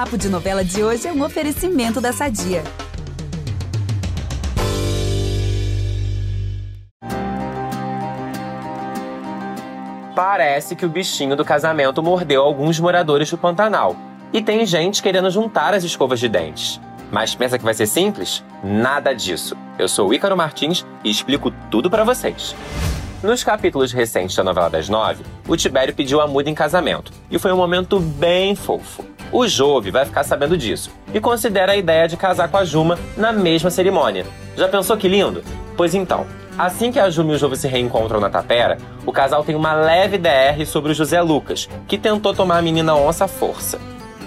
Papo de Novela de hoje é um oferecimento da Sadia. Parece que o bichinho do casamento mordeu alguns moradores do Pantanal. E tem gente querendo juntar as escovas de dentes. Mas pensa que vai ser simples? Nada disso. Eu sou o Ícaro Martins e explico tudo para vocês. Nos capítulos recentes da novela das nove, o Tibério pediu a muda em casamento. E foi um momento bem fofo. O Jove vai ficar sabendo disso e considera a ideia de casar com a Juma na mesma cerimônia. Já pensou que lindo? Pois então, assim que a Juma e o Jove se reencontram na tapera, o casal tem uma leve DR sobre o José Lucas, que tentou tomar a menina onça à força.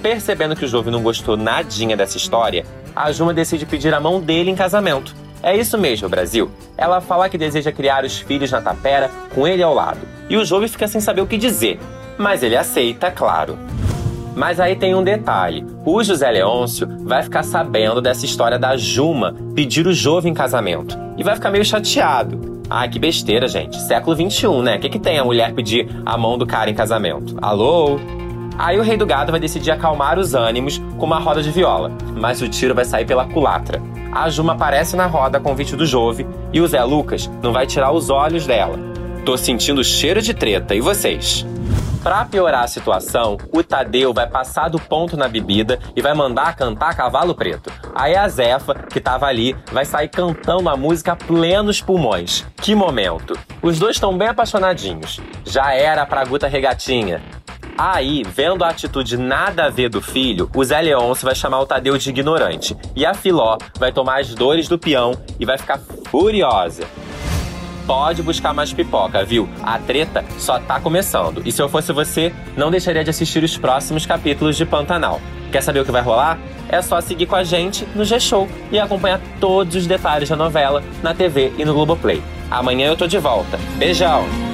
Percebendo que o Jove não gostou nadinha dessa história, a Juma decide pedir a mão dele em casamento. É isso mesmo, Brasil. Ela fala que deseja criar os filhos na tapera com ele ao lado. E o Jove fica sem saber o que dizer. Mas ele aceita, claro. Mas aí tem um detalhe: o José Leôncio vai ficar sabendo dessa história da Juma pedir o Jove em casamento. E vai ficar meio chateado. Ah, que besteira, gente. Século XXI, né? O que, que tem a mulher pedir a mão do cara em casamento? Alô? Aí o rei do gado vai decidir acalmar os ânimos com uma roda de viola, mas o tiro vai sair pela culatra. A Juma aparece na roda a convite do Jove e o Zé Lucas não vai tirar os olhos dela. Tô sentindo cheiro de treta, e vocês? Pra piorar a situação, o Tadeu vai passar do ponto na bebida e vai mandar cantar Cavalo Preto. Aí a Zefa, que tava ali, vai sair cantando a música plenos pulmões. Que momento! Os dois estão bem apaixonadinhos. Já era pra Guta Regatinha. Aí, vendo a atitude nada a ver do filho, o Zé Leôncio vai chamar o Tadeu de ignorante. E a Filó vai tomar as dores do peão e vai ficar furiosa. Pode buscar mais pipoca, viu? A treta só tá começando. E se eu fosse você, não deixaria de assistir os próximos capítulos de Pantanal. Quer saber o que vai rolar? É só seguir com a gente no G-Show e acompanhar todos os detalhes da novela na TV e no Globoplay. Amanhã eu tô de volta. Beijão!